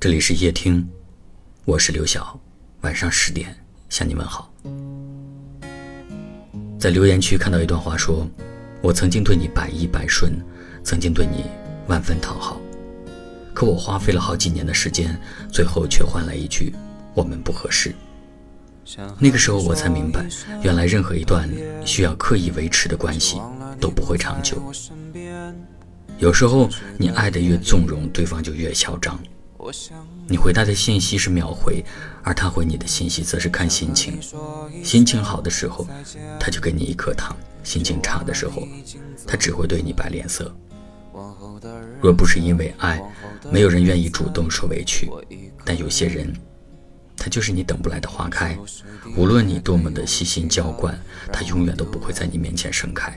这里是夜听，我是刘晓。晚上十点向你问好。在留言区看到一段话，说：“我曾经对你百依百顺，曾经对你万分讨好，可我花费了好几年的时间，最后却换来一句‘我们不合适’。那个时候我才明白，原来任何一段需要刻意维持的关系都不会长久。有时候你爱得越纵容，对方就越嚣张。”你回他的信息是秒回，而他回你的信息则是看心情。心情好的时候，他就给你一颗糖；心情差的时候，他只会对你摆脸色。若不是因为爱，没有人愿意主动说委屈。但有些人，他就是你等不来的花开，无论你多么的细心浇灌，他永远都不会在你面前盛开。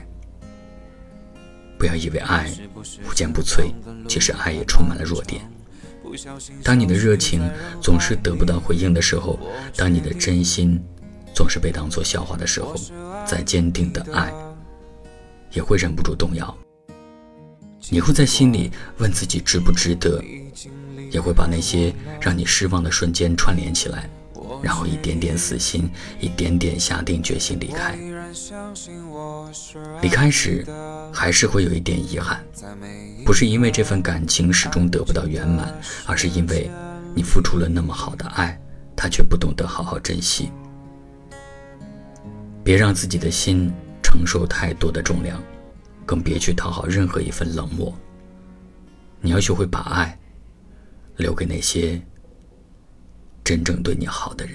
不要以为爱无坚不摧，其实爱也充满了弱点。当你的热情总是得不到回应的时候，当你的真心总是被当作笑话的时候，再坚定的爱也会忍不住动摇。你会在心里问自己值不值得，也会把那些让你失望的瞬间串联起来，然后一点点死心，一点点下定决心离开。离开时，还是会有一点遗憾，不是因为这份感情始终得不到圆满，而是因为你付出了那么好的爱，他却不懂得好好珍惜。别让自己的心承受太多的重量，更别去讨好任何一份冷漠。你要学会把爱留给那些真正对你好的人。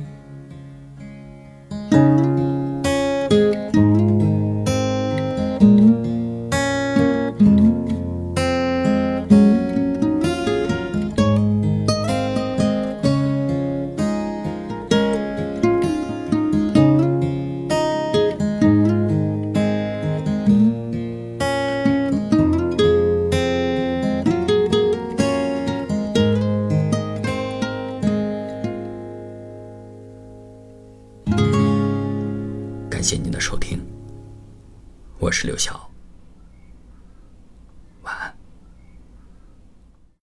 感谢您的收听，我是刘晓。